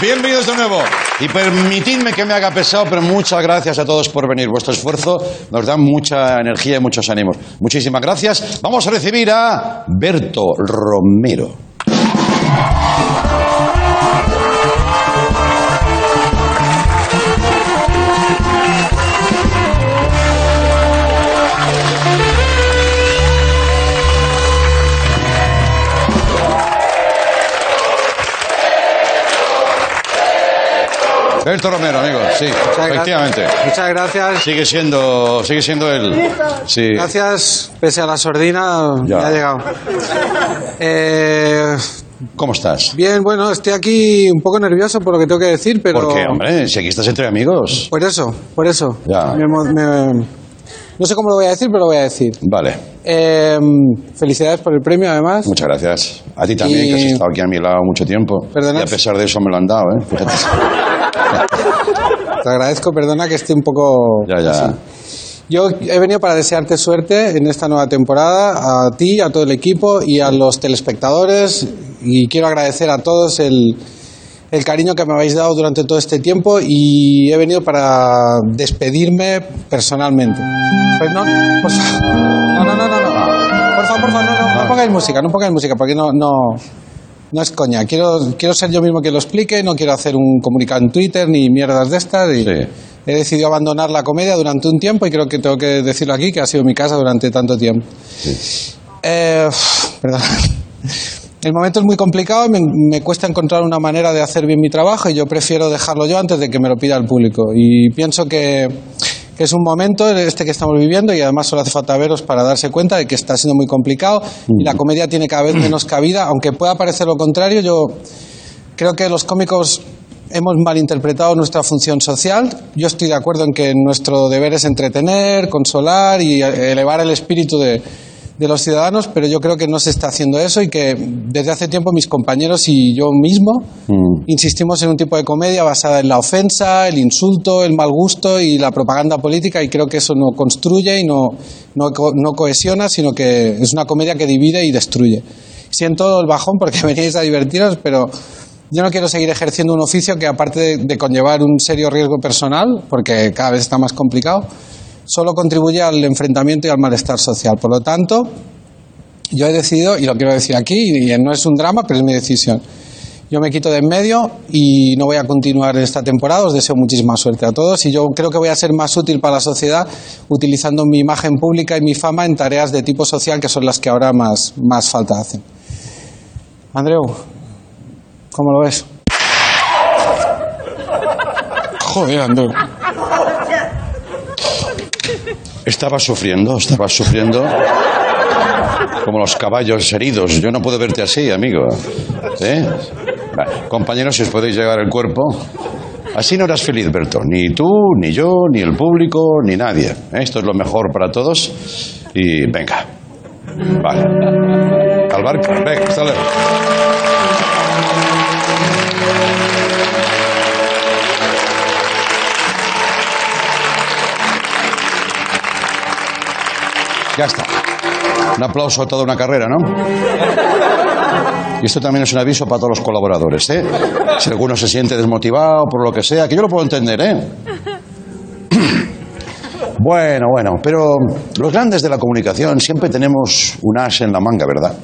Bienvenidos de nuevo. Y permitidme que me haga pesado, pero muchas gracias a todos por venir. Vuestro esfuerzo nos da mucha energía y muchos ánimos. Muchísimas gracias. Vamos a recibir a Berto Romero. Berto Romero, amigos, sí, efectivamente. Muchas gracias. Sigue siendo, sigue siendo él. Sí. Gracias, pese a la sordina, Ya. ha llegado. Eh, ¿Cómo estás? bien, bueno, estoy aquí un poco nervioso por lo que tengo que decir, pero... ¿Por qué, hombre? Si aquí estás entre amigos. Por eso, por eso. Ya. Me me- no sé cómo lo voy a decir, pero lo voy a decir. Vale. Eh, felicidades por el premio, además. Muchas gracias. A ti también, Y- que has estado aquí a mi lado mucho tiempo. Perdona. Y a pesar de eso me lo han dado, ¿eh? Fíjate. *laughs* Te agradezco, perdona que esté un poco... Ya, ya. así. Yo he venido para desearte suerte en esta nueva temporada, a ti, a todo el equipo y a los telespectadores. Y quiero agradecer a todos el, el cariño que me habéis dado durante todo este tiempo y he venido para despedirme personalmente. Pues no, por favor. No, no, no, no, no. Por favor, por favor, no, no, no pongáis música, no pongáis música, porque no, no, no es coña. Quiero, quiero ser yo mismo quien lo explique, no quiero hacer un comunicado en Twitter ni mierdas de estas. Y he decidido abandonar la comedia durante un tiempo y creo que tengo que decirlo aquí, que ha sido mi casa durante tanto tiempo. Eh, perdón. El momento es muy complicado, me, me cuesta encontrar una manera de hacer bien mi trabajo y yo prefiero dejarlo yo antes de que me lo pida el público. Y pienso que, que es un momento este que estamos viviendo y además solo hace falta veros para darse cuenta de que está siendo muy complicado y la comedia tiene cada vez *clears throat* menos cabida, aunque pueda parecer lo contrario, yo creo que los cómicos hemos malinterpretado nuestra función social. Yo estoy de acuerdo en que nuestro deber es entretener, consolar y elevar el espíritu de, de los ciudadanos, pero yo creo que no se está haciendo eso y que desde hace tiempo mis compañeros y yo mismo insistimos en un tipo de comedia basada en la ofensa, el insulto, el mal gusto y la propaganda política y creo que eso no construye y no, no, no cohesiona, sino que es una comedia que divide y destruye. Siento el bajón porque *laughs* veníais a divertiros, pero yo no quiero seguir ejerciendo un oficio que aparte de, de conllevar un serio riesgo personal, porque cada vez está más complicado, solo contribuye al enfrentamiento y al malestar social. Por lo tanto, yo he decidido, y lo quiero decir aquí, y no es un drama, pero es mi decisión. Yo me quito de en medio y no voy a continuar esta temporada. Os deseo muchísima suerte a todos y yo creo que voy a ser más útil para la sociedad utilizando mi imagen pública y mi fama en tareas de tipo social que son las que ahora más, más falta hacen. Andreu, ¿cómo lo ves? Joder, Andreu. Estaba sufriendo, estaba sufriendo como los caballos heridos. Yo no puedo verte así, amigo. ¿Eh? Compañeros, si os podéis llegar el cuerpo. Así no eras feliz, Berto. Ni tú, ni yo, ni el público, ni nadie. ¿Eh? Esto es lo mejor para todos. Y venga. Vale. Al barco. Ya está. Un aplauso a toda una carrera, ¿no? Y esto también es un aviso para todos los colaboradores, ¿eh? Si alguno se siente desmotivado por lo que sea, que yo lo puedo entender, ¿eh? *coughs* Bueno, bueno, pero los grandes de la comunicación siempre tenemos un as en la manga, ¿verdad?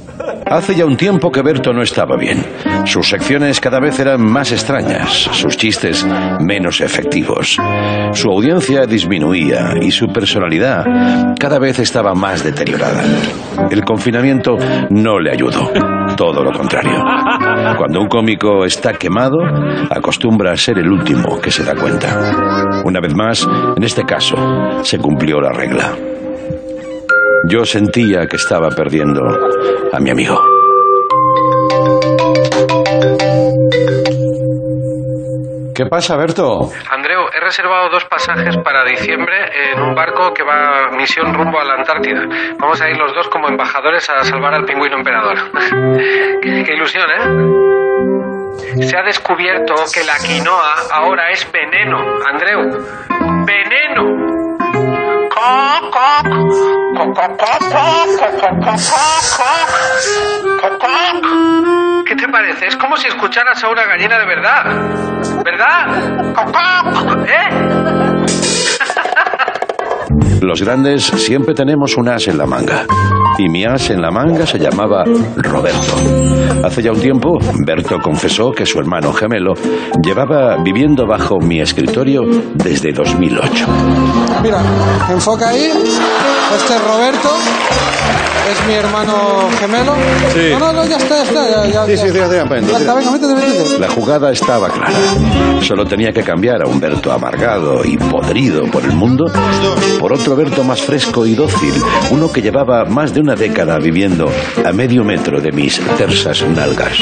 Hace ya un tiempo que Berto no estaba bien. Sus secciones cada vez eran más extrañas, sus chistes menos efectivos. Su audiencia disminuía y su personalidad cada vez estaba más deteriorada. El confinamiento no le ayudó, todo lo contrario. Cuando un cómico está quemado, acostumbra a ser el último que se da cuenta. Una vez más, en este caso, se cumplió la regla. Yo sentía que estaba perdiendo a mi amigo. ¿Qué pasa, Berto? Andreu, he reservado dos pasajes para diciembre en un barco que va misión rumbo a la Antártida. Vamos a ir los dos como embajadores a salvar al pingüino emperador. *laughs* qué ilusión, ¿eh? Se ha descubierto que la quinoa ahora es veneno, Andreu. ¡Veneno! ¿Qué te parece? Es como si escucharas a una gallina de verdad. ¿Verdad? ¿Eh? Los grandes siempre tenemos un as en la manga. Y mi as en la manga se llamaba Roberto. Hace ya un tiempo, Berto confesó que su hermano gemelo llevaba viviendo bajo mi escritorio desde 2008. Mira, enfoca ahí. Este es Roberto. Es mi hermano gemelo. Sí. No, no, no, ya está, ya está. Ya, ya, Sí, sí, métete, métete. La jugada estaba clara. Solo tenía que cambiar a un Berto amargado y podrido por el mundo por otro Berto más fresco y dócil, uno que llevaba más de una década viviendo a medio metro de mis tersas nalgas.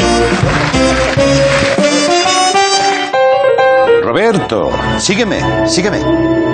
Roberto, sígueme, sígueme.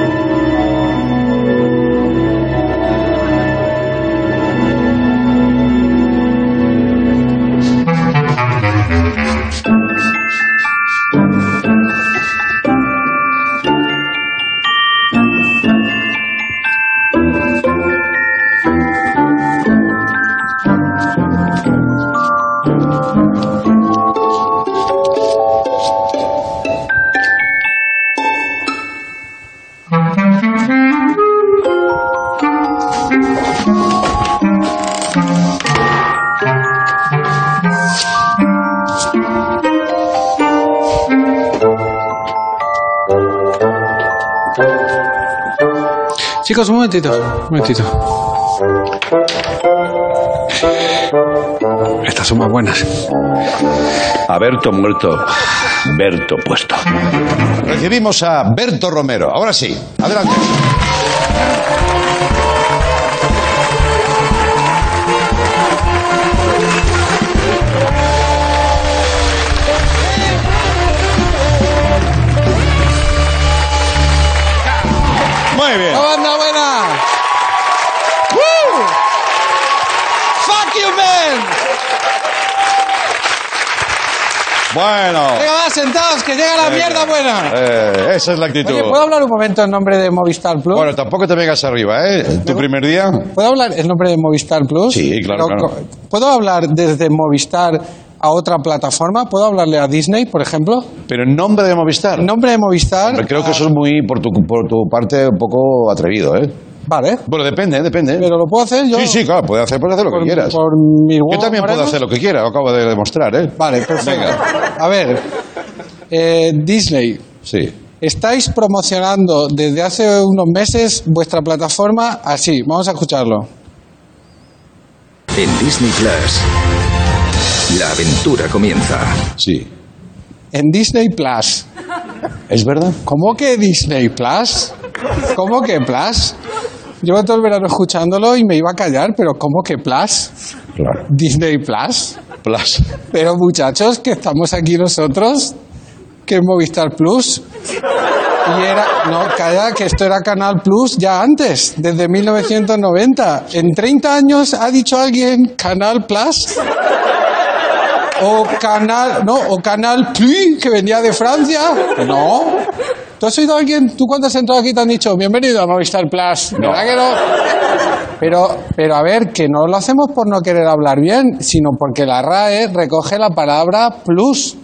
Chicos, un momentito, un momentito. Estas son más buenas. A Berto muerto, Berto puesto. Recibimos a Berto Romero. Ahora sí, adelante. Bueno. Venga, va, sentados, que llega la mierda buena. Eh, esa es la actitud. Oye, ¿puedo hablar un momento en nombre de Movistar Plus? Bueno, tampoco te vengas arriba, ¿eh? Tu primer día. ¿Puedo hablar en nombre de Movistar Plus? Sí, claro, claro. ¿Puedo hablar desde Movistar a otra plataforma? ¿Puedo hablarle a Disney, por ejemplo? Pero en nombre de Movistar. En nombre de Movistar. Creo que eso es muy, por tu, por tu parte, un poco atrevido, ¿eh? Vale. Bueno, depende, depende. Pero lo puedo hacer yo. Sí, sí, claro, puedes hacer, puedes hacer lo Por- que quieras. por mis Yo también puedo hacer lo que quiera, lo acabo de demostrar, ¿eh? Vale, perfecto. Venga. A ver, eh, Disney. Sí. Estáis promocionando desde hace unos meses vuestra plataforma así. Vamos a escucharlo. En Disney Plus, la aventura comienza. Sí. En Disney Plus. ¿Es verdad? ¿Cómo que Disney Plus? ¿Cómo que Plus? Llevo todo el verano escuchándolo y me iba a callar, pero ¿cómo que Plus? Claro. Disney Plus. Plus. Pero muchachos, que estamos aquí nosotros, que es Movistar Plus. Y era, no, calla, que esto era Canal Plus ya antes, desde 1990. En 30 años ha dicho alguien Canal Plus. O Canal, no, o Canal Plus, que venía de Francia. No. ¿Tú has oído a alguien, tú cuando has entrado aquí te han dicho, bienvenido a Movistar Plus? ¿Verdad que no? Pero, pero a ver, que no lo hacemos por no querer hablar bien, sino porque la RAE recoge la palabra plus.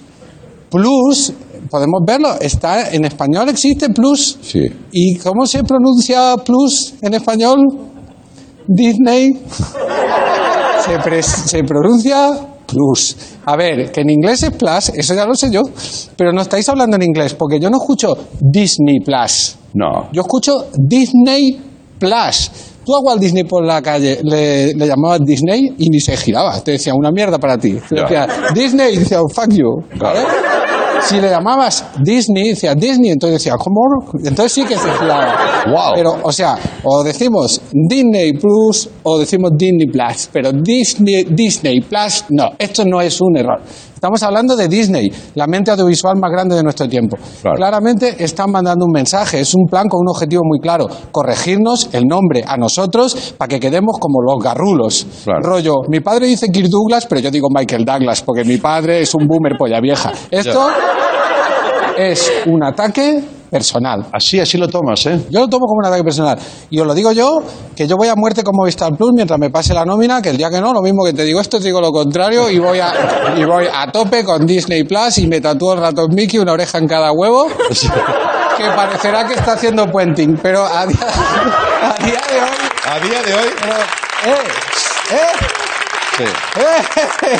Plus, podemos verlo, está en español existe plus. Sí. ¿Y cómo se pronuncia plus en español? Disney. *laughs* Se pronuncia plus. A ver, que en inglés es plus, eso ya lo sé yo, pero no estáis hablando en inglés, porque yo no escucho Disney Plus. No. Yo escucho Disney Plus. Tú a Walt Disney por la calle le, le llamabas Disney y ni se giraba. Te decía una mierda para ti. Te decía Disney y decía "Oh, fuck you. ¿vale? Si le llamabas Disney, decía Disney, entonces decía ¿cómo? Entonces sí que se giraba. Wow. Pero, o sea, o decimos Disney Plus o decimos Disney Plus. Pero Disney, Disney Plus, no. Esto no es un error. Estamos hablando de Disney, la mente audiovisual más grande de nuestro tiempo. Claramente están mandando un mensaje, es un plan con un objetivo muy claro, corregirnos el nombre a nosotros para que quedemos como los garrulos. Rollo, mi padre dice Kirk Douglas, pero yo digo Michael Douglas, porque mi padre es un boomer polla vieja. Esto es un ataque personal. Así, así lo tomas, ¿eh? Yo lo tomo como un ataque personal. Y os lo digo yo, que yo voy a muerte con Movistar Plus mientras me pase la nómina, que el día que no, lo mismo que te digo esto, te digo lo contrario, y voy a, *laughs* y voy a tope con Disney Plus y me tatúo el ratón Mickey, una oreja en cada huevo, que parecerá que está haciendo puenting, pero a día, a día de hoy... A día de hoy... eh, eh, Sí. eh,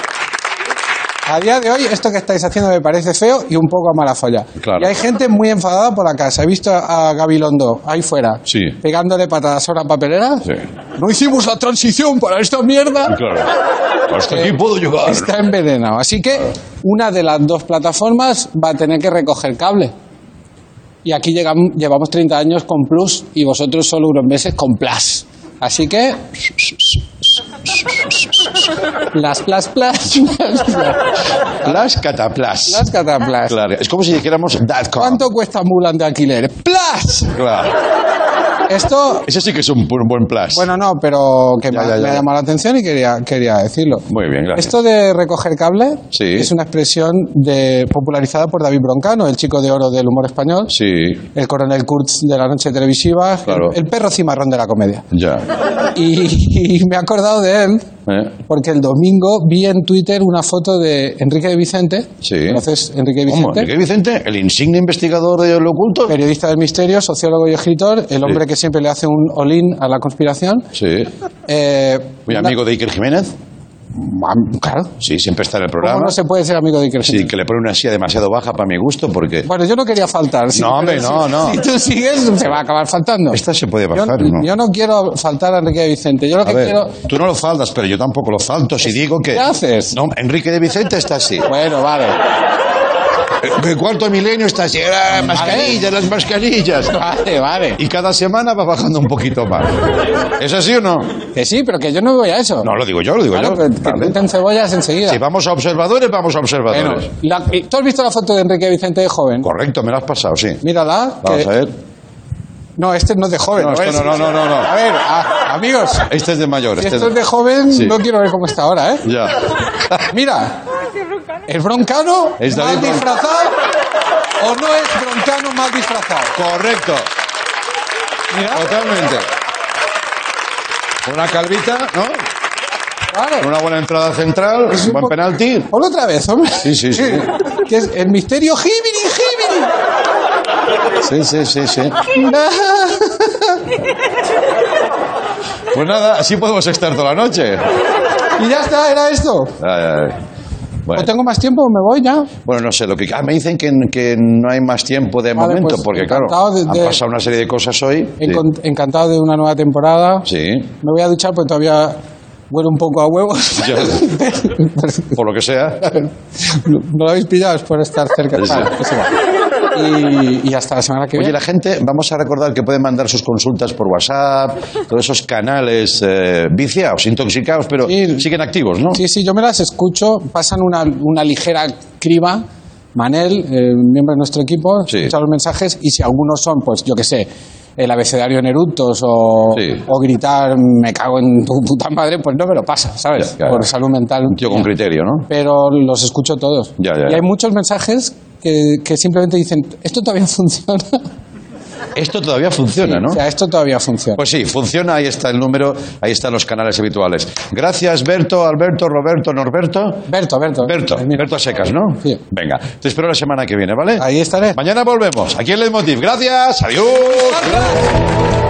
A día de hoy, esto que estáis haciendo me parece feo y un poco a mala folla. Claro. Y hay gente muy enfadada por la casa. He visto a Gabilondo ahí fuera, Sí. pegándole patadas a una papelera. Sí. No hicimos la transición para esta mierda. Claro. Hasta Eh, aquí puedo llegar. Está envenenado. Así que una de las dos plataformas va a tener que recoger cable. Y aquí llegamos, llevamos 30 años con Plus y vosotros solo unos meses con Plus. Así que... Las Plus Plus. Las cataplas. Las cataplas. Claro, es como si dijéramos. ¿Cuánto cuesta Mulan de alquiler? ¡Plus! Claro. Esto... Ese sí que es un bu- buen plus. Bueno, no, pero que Ya, me, ya, ya, me ha llamado la atención y quería, quería decirlo. Muy bien, gracias. Esto de recoger cable Sí. es una expresión de, popularizada por David Broncano, el chico de oro del humor español, Sí, el coronel Kurtz de la noche televisiva, Claro. el, el perro cimarrón de la comedia. ya. Y, y me he acordado de él ¿Eh? porque el domingo vi en Twitter una foto de Enrique de Vicente. Sí. ¿Conoces Enrique de ¿Cómo? Vicente? ¿Enrique Vicente? ¿El insigne investigador de lo oculto? Periodista del misterio, sociólogo y escritor, el hombre que siempre le hace un olín a la conspiración. Sí. Eh, Muy amigo de Iker Jiménez. Claro. Sí, siempre está en el ¿Cómo programa. no se puede ser amigo de Iker Sí, que le pone una silla demasiado baja para mi gusto porque... Bueno, yo no quería faltar. sí, No, hombre, no, si- no. Si tú sigues, se va a acabar faltando. Esta se puede Yo, bajar, ¿no? yo no quiero faltar a Enrique de Vicente. Yo lo A que ver, quiero. tú no lo faltas, pero yo tampoco lo falto si digo que... ¿Qué haces? No, Enrique de Vicente está así. Bueno, vale. El cuarto milenio está así. Ah, mascarillas, las mascarillas. Vale, vale. Y cada semana va bajando un poquito más. ¿Es así o no? Que sí, pero que yo no voy a eso. No, lo digo yo, lo digo Claro, yo. que, que Vale. cebollas enseguida. Si vamos a observadores, vamos a Bueno, observadores. la- ¿tú has visto la foto de Enrique de Vicente de joven? Correcto, me lo has pasado, sí. Mírala. Vamos que- a ver. No, este no es de joven. No, esto ¿ves? no, no, no, no, no. A ver, a- amigos, Este es de mayor. si este esto es de joven, Sí. no quiero ver cómo está ahora, ¿eh? Ya. Mira, ¿es broncano Es David mal disfrazado o no es broncano mal disfrazado? Correcto. Mira, Totalmente. Una calvita, ¿no? claro. Con una buena entrada central, Es un buen po- penalti. Ponlo otra vez, hombre. Sí, sí, sí. *laughs* que es el misterio Jimini, Sí, sí, sí, sí. Jimini. Pues nada, así podemos estar toda la noche. y ya está, era esto. Ay, ay. Bueno, ¿O tengo más tiempo? ¿Me voy ya? bueno, no sé, lo que... Ah, me dicen que, que no hay más tiempo de Vale, momento, pues, porque claro, de- han pasado una serie de cosas hoy. Encantado de una nueva temporada. Sí. Me voy a duchar porque todavía huele un poco a huevos. *laughs* Por lo que sea. ¿No lo habéis pillado? Es por estar cerca. Sí. Vale, pues. Y, y *laughs* hasta la semana que Oye, viene. la gente, vamos a recordar que pueden mandar sus consultas por WhatsApp, todos esos canales eh, viciados, intoxicados, pero siguen activos, ¿no? Sí, sí, yo me las escucho. Pasan una, una ligera criba. Manel, eh, miembro de nuestro equipo, escucha los mensajes y si algunos son, pues yo qué sé, el abecedario en eructos o, o gritar me cago en tu puta madre, pues no me lo pasa, ¿sabes? Ya. Por salud mental. Un tío con criterio, ¿no? Pero los escucho todos. Ya, Y hay muchos mensajes que, que simplemente dicen, esto todavía *laughs* funciona. Esto todavía funciona, ¿no? O sea, esto todavía funciona. Pues sí, funciona, ahí está el número, ahí están los canales habituales. Gracias, Berto, Alberto, Roberto, Norberto. Berto, Berto. Berto, Berto a secas, ¿no? Sí. Venga, te espero la semana que viene, ¿vale? Ahí estaré. Mañana volvemos, aquí en Leitmotiv. Gracias, adiós.